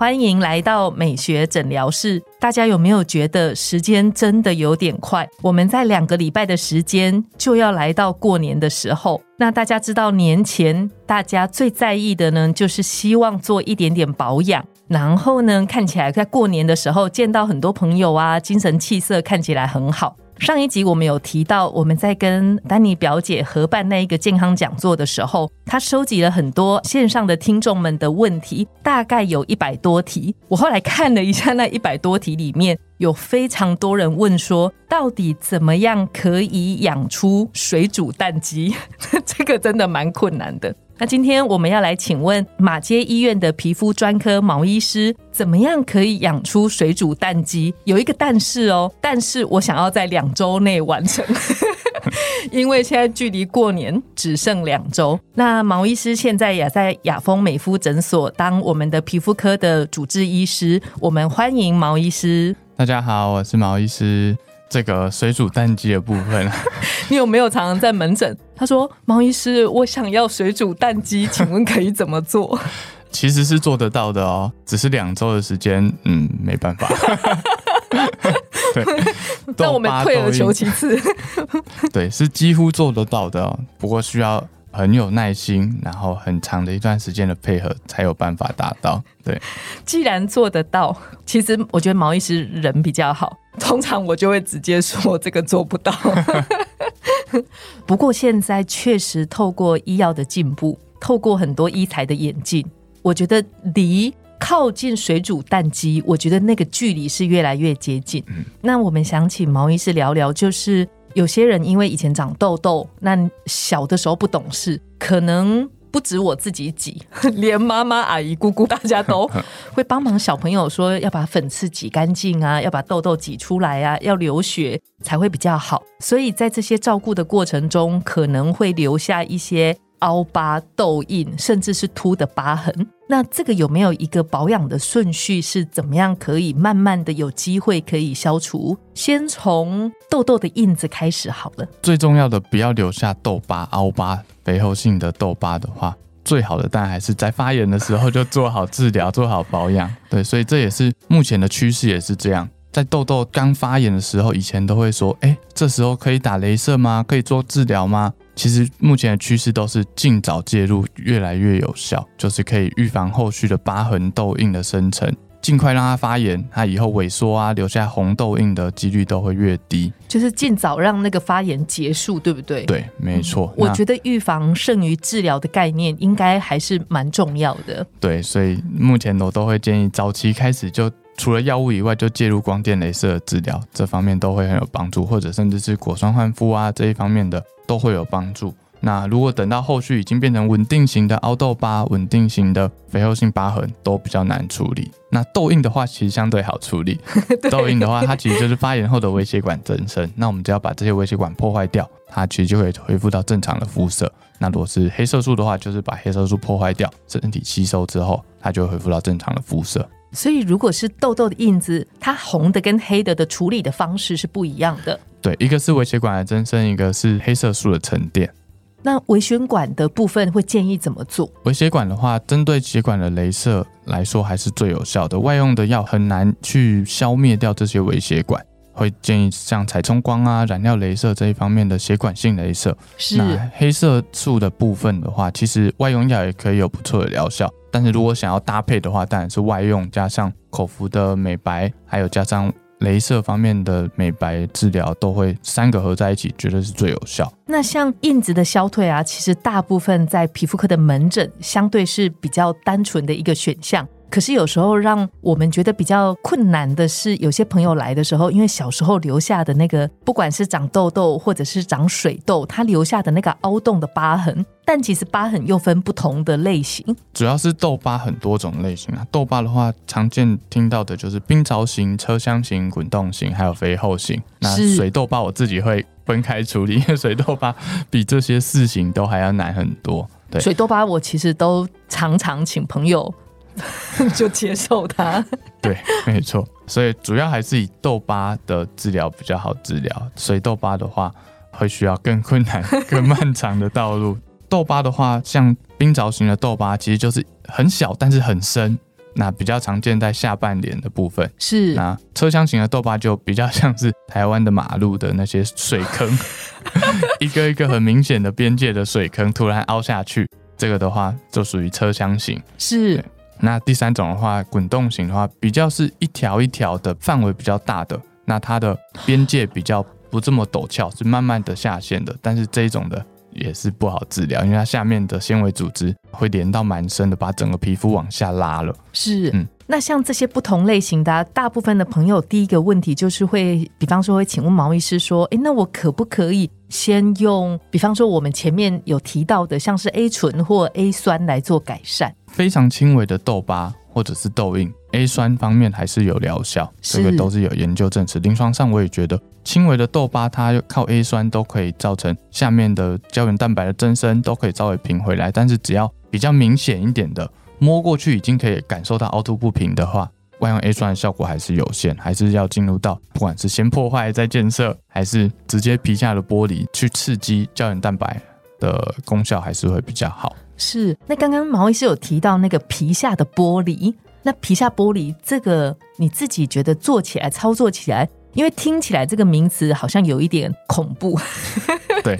欢迎来到美学诊疗室。大家有没有觉得时间真的有点快？我们在两个礼拜的时间就要来到过年的时候。那大家知道年前大家最在意的呢，就是希望做一点点保养，然后呢看起来在过年的时候见到很多朋友啊，精神气色看起来很好。上一集我们有提到，我们在跟丹尼表姐合办那一个健康讲座的时候，她收集了很多线上的听众们的问题，大概有一百多题。我后来看了一下，那一百多题里面有非常多人问说，到底怎么样可以养出水煮蛋鸡？这个真的蛮困难的。那今天我们要来请问马街医院的皮肤专科毛医师，怎么样可以养出水煮蛋鸡？有一个但是哦，但是我想要在两周内完成，因为现在距离过年只剩两周。那毛医师现在也在雅风美肤诊所当我们的皮肤科的主治医师，我们欢迎毛医师。大家好，我是毛医师。这个水煮蛋鸡的部分，你有没有常常在门诊？他说：“毛医师，我想要水煮蛋鸡，请问可以怎么做？” 其实是做得到的哦，只是两周的时间，嗯，没办法。对，但我们退而求其次。对，是几乎做得到的，不过需要。很有耐心，然后很长的一段时间的配合，才有办法达到。对，既然做得到，其实我觉得毛医师人比较好，通常我就会直接说这个做不到。不过现在确实透过医药的进步，透过很多医材的演进，我觉得离靠近水煮蛋鸡，我觉得那个距离是越来越接近。那我们想请毛医师聊聊，就是。有些人因为以前长痘痘，那小的时候不懂事，可能不止我自己挤，连妈妈、阿姨、姑姑，大家都会帮忙小朋友说要把粉刺挤干净啊，要把痘痘挤出来啊，要流血才会比较好。所以在这些照顾的过程中，可能会留下一些。凹疤、痘印，甚至是凸的疤痕，那这个有没有一个保养的顺序？是怎么样可以慢慢的有机会可以消除？先从痘痘的印子开始好了。最重要的，不要留下痘疤、凹疤、肥厚性的痘疤的话，最好的当然还是在发炎的时候就做好治疗、做好保养。对，所以这也是目前的趋势，也是这样。在痘痘刚发炎的时候，以前都会说：“哎，这时候可以打镭射吗？可以做治疗吗？”其实目前的趋势都是尽早介入，越来越有效，就是可以预防后续的疤痕痘印的生成，尽快让它发炎，它以后萎缩啊，留下红痘印的几率都会越低。就是尽早让那个发炎结束，对不对？对，没错。我觉得预防胜于治疗的概念应该还是蛮重要的。对，所以目前我都会建议早期开始就。除了药物以外，就介入光电、镭射治疗，这方面都会很有帮助，或者甚至是果酸焕肤啊这一方面的都会有帮助。那如果等到后续已经变成稳定型的凹痘疤、稳定型的肥厚性疤痕，都比较难处理。那痘印的话，其实相对好处理。痘印的话，它其实就是发炎后的微血管增生。那我们只要把这些微血管破坏掉，它其实就会恢复到正常的肤色。那如果是黑色素的话，就是把黑色素破坏掉，身体吸收之后，它就会恢复到正常的肤色。所以，如果是痘痘的印子，它红的跟黑的的处理的方式是不一样的。对，一个是微血管的增生，一个是黑色素的沉淀。那微血管的部分会建议怎么做？微血管的话，针对血管的镭射来说还是最有效的。外用的药很难去消灭掉这些微血管，会建议像彩冲光啊、染料镭射这一方面的血管性镭射。是。那黑色素的部分的话，其实外用药也可以有不错的疗效。但是如果想要搭配的话，当然是外用加上口服的美白，还有加上镭射方面的美白治疗，都会三个合在一起，绝对是最有效。那像印子的消退啊，其实大部分在皮肤科的门诊相对是比较单纯的一个选项。可是有时候让我们觉得比较困难的是，有些朋友来的时候，因为小时候留下的那个，不管是长痘痘或者是长水痘，它留下的那个凹洞的疤痕，但其实疤痕又分不同的类型，主要是痘疤很多种类型啊。痘疤的话，常见听到的就是冰槽型、车厢型、滚动型，还有肥厚型。那水痘疤我自己会分开处理，因为水痘疤比这些四型都还要难很多。对，水痘疤我其实都常常请朋友 就接受它。对，没错。所以主要还是以痘疤的治疗比较好治疗，水痘疤的话会需要更困难、更漫长的道路。痘疤的话，像冰凿型的痘疤，其实就是很小但是很深。那比较常见在下半脸的部分，是那车厢型的痘疤就比较像是台湾的马路的那些水坑，一个一个很明显的边界的水坑突然凹下去，这个的话就属于车厢型。是那第三种的话，滚动型的话，比较是一条一条的范围比较大的，那它的边界比较不这么陡峭，是慢慢的下陷的，但是这一种的。也是不好治疗，因为它下面的纤维组织会连到蛮深的，把整个皮肤往下拉了。是，嗯，那像这些不同类型的，大部分的朋友第一个问题就是会，比方说会请问毛医师说，诶，那我可不可以先用，比方说我们前面有提到的，像是 A 醇或 A 酸来做改善？非常轻微的痘疤或者是痘印，A 酸方面还是有疗效，这个都是有研究证实。临床上我也觉得。轻微的痘疤，它靠 A 酸都可以造成下面的胶原蛋白的增生，都可以稍微平回来。但是只要比较明显一点的，摸过去已经可以感受到凹凸不平的话，外用 A 酸的效果还是有限，还是要进入到不管是先破坏再建设，还是直接皮下的剥离去刺激胶原蛋白的功效，还是会比较好。是，那刚刚毛医师有提到那个皮下的剥离，那皮下剥离这个你自己觉得做起来、操作起来？因为听起来这个名词好像有一点恐怖。对，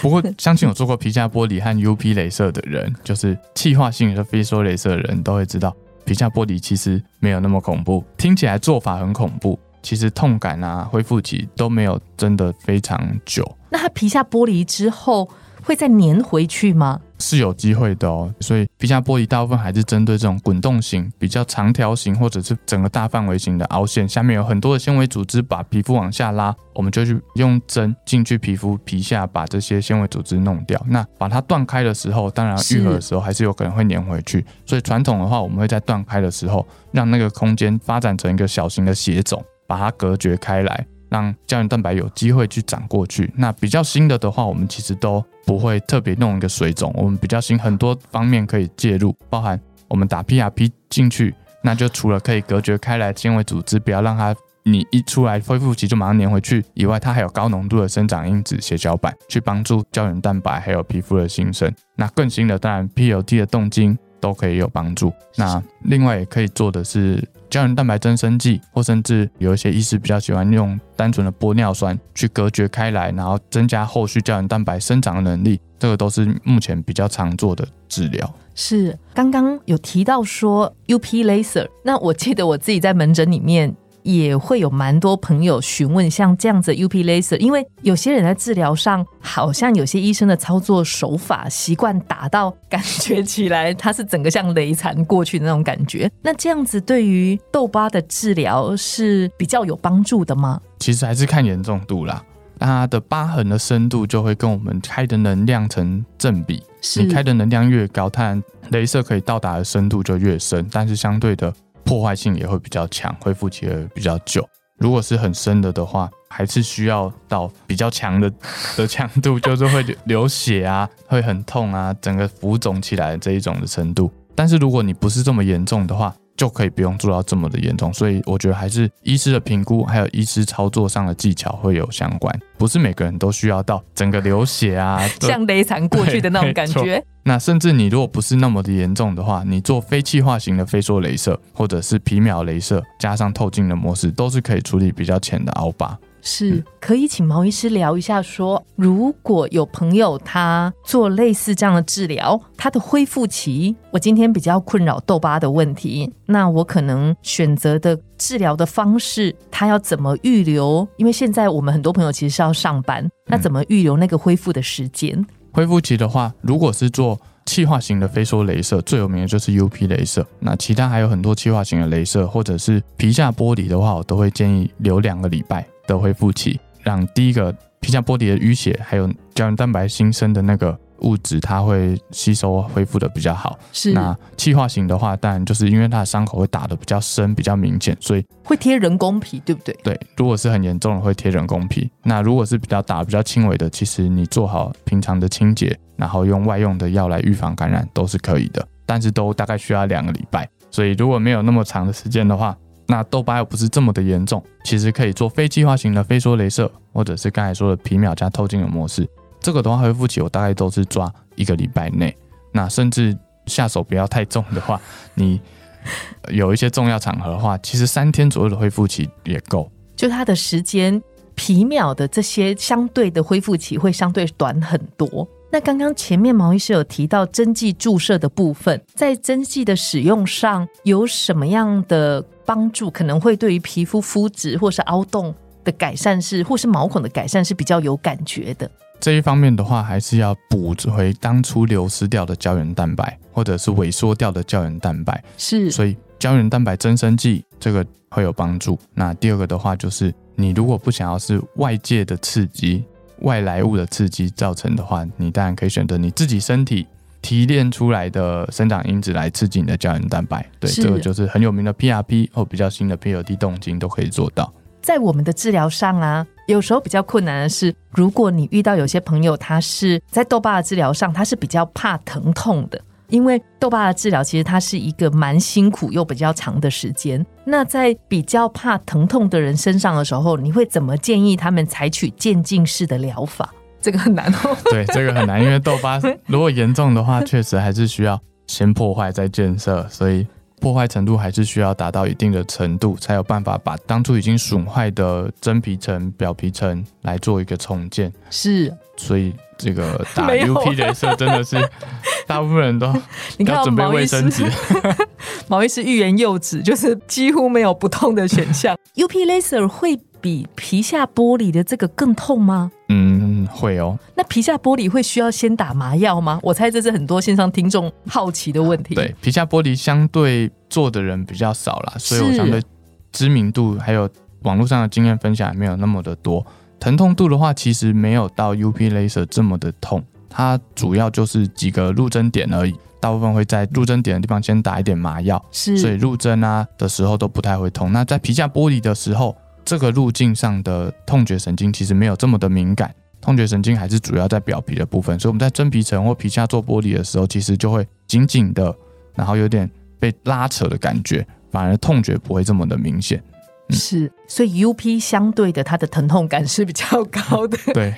不过相信有做过皮下玻璃和 UP 镭射的人，就是气化性的非说镭射的人都会知道，皮下剥离其实没有那么恐怖。听起来做法很恐怖，其实痛感啊、恢复期都没有真的非常久。那它皮下剥离之后会再粘回去吗？是有机会的哦，所以皮下玻璃大部分还是针对这种滚动型、比较长条形或者是整个大范围型的凹陷，下面有很多的纤维组织把皮肤往下拉，我们就去用针进去皮肤皮下把这些纤维组织弄掉。那把它断开的时候，当然愈合的时候还是有可能会粘回去。所以传统的话，我们会在断开的时候让那个空间发展成一个小型的血肿，把它隔绝开来。让胶原蛋白有机会去长过去。那比较新的的话，我们其实都不会特别弄一个水肿。我们比较新，很多方面可以介入，包含我们打 PRP 进去，那就除了可以隔绝开来纤维组织，不要让它你一出来恢复期就马上粘回去以外，它还有高浓度的生长因子血小板去帮助胶原蛋白还有皮肤的新生。那更新的当然 PLT 的动静都可以有帮助。那另外也可以做的是。胶原蛋白增生剂，或甚至有一些医师比较喜欢用单纯的玻尿酸去隔绝开来，然后增加后续胶原蛋白生长的能力，这个都是目前比较常做的治疗。是刚刚有提到说 UP laser，那我记得我自己在门诊里面。也会有蛮多朋友询问像这样子 UP laser，因为有些人在治疗上，好像有些医生的操作手法习惯打到感觉起来，它是整个像雷残过去的那种感觉。那这样子对于痘疤的治疗是比较有帮助的吗？其实还是看严重度啦，它的疤痕的深度就会跟我们开的能量成正比。你开的能量越高，它镭射可以到达的深度就越深，但是相对的。破坏性也会比较强，恢复期也比较久。如果是很深的的话，还是需要到比较强的的强度，就是会流血啊，会很痛啊，整个浮肿起来这一种的程度。但是如果你不是这么严重的话，就可以不用做到这么的严重，所以我觉得还是医师的评估，还有医师操作上的技巧会有相关，不是每个人都需要到整个流血啊，像雷残过去的那种感觉。那甚至你如果不是那么的严重的话，你做非气化型的非缩镭射，或者是皮秒镭射加上透镜的模式，都是可以处理比较浅的凹疤。是可以请毛医师聊一下，说如果有朋友他做类似这样的治疗，他的恢复期，我今天比较困扰痘疤的问题，那我可能选择的治疗的方式，他要怎么预留？因为现在我们很多朋友其实是要上班，那怎么预留那个恢复的时间？恢复期的话，如果是做气化型的非梭镭射，最有名的就是 UP 镭射。那其他还有很多气化型的镭射，或者是皮下玻璃的话，我都会建议留两个礼拜。的恢复期，让第一个皮下玻璃的淤血，还有胶原蛋白新生的那个物质，它会吸收恢复的比较好。是那气化型的话，当然就是因为它的伤口会打得比较深、比较明显，所以会贴人工皮，对不对？对，如果是很严重的会贴人工皮。那如果是比较打比较轻微的，其实你做好平常的清洁，然后用外用的药来预防感染都是可以的，但是都大概需要两个礼拜。所以如果没有那么长的时间的话，那痘疤又不是这么的严重，其实可以做非计划型的飞梭镭射，或者是刚才说的皮秒加透镜的模式。这个的话恢复期我大概都是抓一个礼拜内。那甚至下手不要太重的话，你有一些重要场合的话，其实三天左右的恢复期也够。就它的时间皮秒的这些相对的恢复期会相对短很多。那刚刚前面毛医师有提到针剂注射的部分，在针剂的使用上有什么样的帮助？可能会对于皮肤肤质或是凹洞的改善是，或是毛孔的改善是比较有感觉的。这一方面的话，还是要补回当初流失掉的胶原蛋白，或者是萎缩掉的胶原蛋白。是，所以胶原蛋白增生剂这个会有帮助。那第二个的话，就是你如果不想要是外界的刺激、外来物的刺激造成的话，你当然可以选择你自己身体提炼出来的生长因子来刺激你的胶原蛋白。对，是这个就是很有名的 PRP 或比较新的 PRD 动经都可以做到。在我们的治疗上啊，有时候比较困难的是，如果你遇到有些朋友，他是在痘疤的治疗上，他是比较怕疼痛的，因为痘疤的治疗其实它是一个蛮辛苦又比较长的时间。那在比较怕疼痛的人身上的时候，你会怎么建议他们采取渐进式的疗法？这个很难哦。对，这个很难，因为痘疤 如果严重的话，确实还是需要先破坏再建设，所以破坏程度还是需要达到一定的程度，才有办法把当初已经损坏的真皮层、表皮层来做一个重建。是，所以这个打 UP 镭射真的是大部分人都 你看要准备卫生纸。毛医师欲言又止，就是几乎没有不痛的选项。UP laser 会比皮下玻璃的这个更痛吗？嗯，会哦。那皮下玻璃会需要先打麻药吗？我猜这是很多线上听众好奇的问题。对，皮下玻璃相对做的人比较少啦，所以我是相对知名度还有网络上的经验分享也没有那么的多。疼痛度的话，其实没有到 UP laser 这么的痛，它主要就是几个入针点而已。大部分会在入针点的地方先打一点麻药，是，所以入针啊的时候都不太会痛。那在皮下玻璃的时候，这个路径上的痛觉神经其实没有这么的敏感，痛觉神经还是主要在表皮的部分。所以我们在真皮层或皮下做剥离的时候，其实就会紧紧的，然后有点被拉扯的感觉，反而痛觉不会这么的明显。是，所以 UP 相对的它的疼痛感是比较高的。对，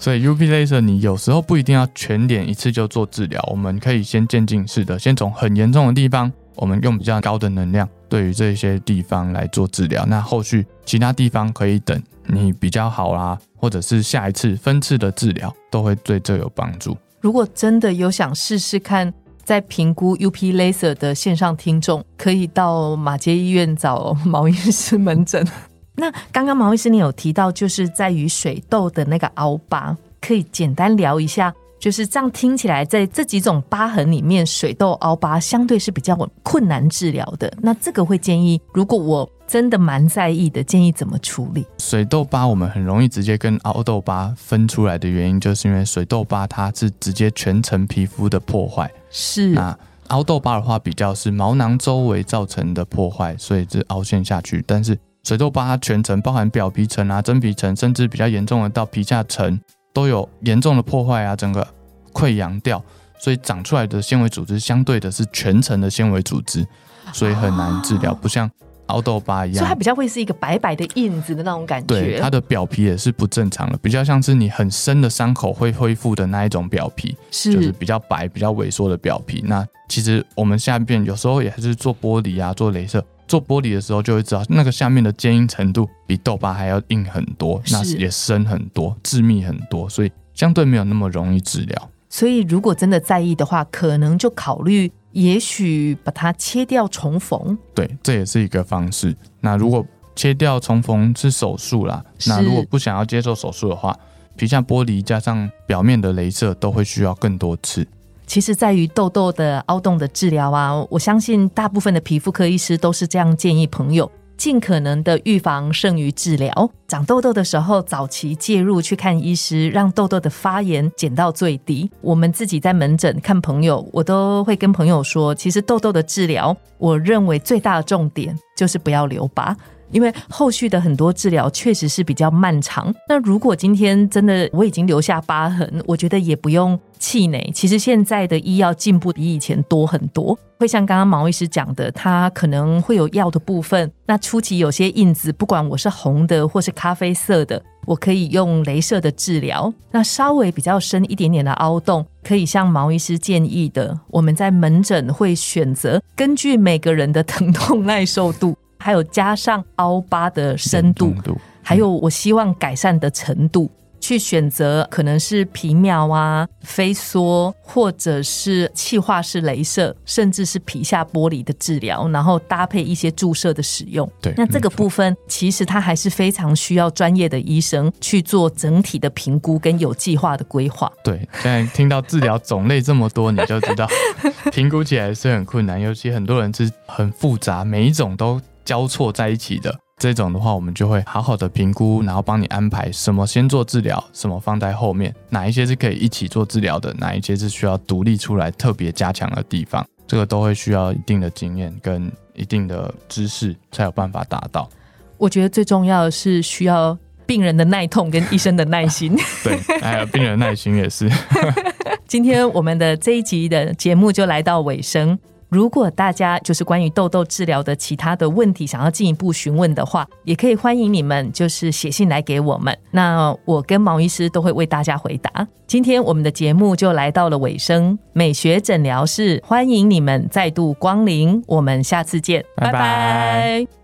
所以 UP laser 你有时候不一定要全脸一次就做治疗，我们可以先渐进式的，先从很严重的地方，我们用比较高的能量对于这些地方来做治疗。那后续其他地方可以等你比较好啦，或者是下一次分次的治疗都会对这有帮助。如果真的有想试试看，在评估 UP laser 的线上听众，可以到马街医院找毛医师门诊。那刚刚毛医师你有提到，就是在于水痘的那个凹疤，可以简单聊一下。就是这样听起来，在这几种疤痕里面，水痘、凹疤相对是比较困难治疗的。那这个会建议，如果我真的蛮在意的，建议怎么处理？水痘疤我们很容易直接跟凹痘疤分出来的原因，就是因为水痘疤它是直接全层皮肤的破坏，是啊凹痘疤的话比较是毛囊周围造成的破坏，所以是凹陷下去。但是水痘疤它全程包含表皮层啊、真皮层，甚至比较严重的到皮下层都有严重的破坏啊，整个溃疡掉，所以长出来的纤维组织相对的是全层的纤维组织，所以很难治疗，不像凹痘疤一样所以它。比较会是一个白白的印子的那种感觉对，觉。它的表皮也是不正常的，比较像是你很深的伤口会恢复的那一种表皮。就是是比较白、比较萎缩的表皮。那其实我们下面有时候也还是做玻璃啊、做镭射。做玻璃的时候就会知道，那个下面的坚硬程度比豆疤还要硬很多，是那也深很多、致密很多，所以相对没有那么容易治疗。所以如果真的在意的话，可能就考虑，也许把它切掉重缝。对，这也是一个方式。那如果切掉重缝是手术啦，那如果不想要接受手术的话，皮下玻璃加上表面的镭射都会需要更多次。其实，在于痘痘的凹洞的治疗啊，我相信大部分的皮肤科医师都是这样建议朋友。尽可能的预防胜于治疗。长痘痘的时候，早期介入去看医师，让痘痘的发炎减到最低。我们自己在门诊看朋友，我都会跟朋友说，其实痘痘的治疗，我认为最大的重点就是不要留疤。因为后续的很多治疗确实是比较漫长。那如果今天真的我已经留下疤痕，我觉得也不用气馁。其实现在的医药进步比以前多很多，会像刚刚毛医师讲的，它可能会有药的部分。那初期有些印子，不管我是红的或是咖啡色的，我可以用镭射的治疗。那稍微比较深一点点的凹洞，可以像毛医师建议的，我们在门诊会选择根据每个人的疼痛耐受度。还有加上凹疤的深度，还有我希望改善的程度，去选择可能是皮秒啊、飞梭，或者是气化式镭射，甚至是皮下玻璃的治疗，然后搭配一些注射的使用。对，那这个部分其实它还是非常需要专业的医生去做整体的评估跟有计划的规划。对，现在听到治疗种类这么多，你就知道 评估起来是很困难，尤其很多人是很复杂，每一种都。交错在一起的这种的话，我们就会好好的评估，然后帮你安排什么先做治疗，什么放在后面，哪一些是可以一起做治疗的，哪一些是需要独立出来特别加强的地方，这个都会需要一定的经验跟一定的知识才有办法达到。我觉得最重要的是需要病人的耐痛跟医生的耐心。对，还有病人耐心也是。今天我们的这一集的节目就来到尾声。如果大家就是关于痘痘治疗的其他的问题，想要进一步询问的话，也可以欢迎你们就是写信来给我们。那我跟毛医师都会为大家回答。今天我们的节目就来到了尾声，美学诊疗室欢迎你们再度光临，我们下次见，拜拜。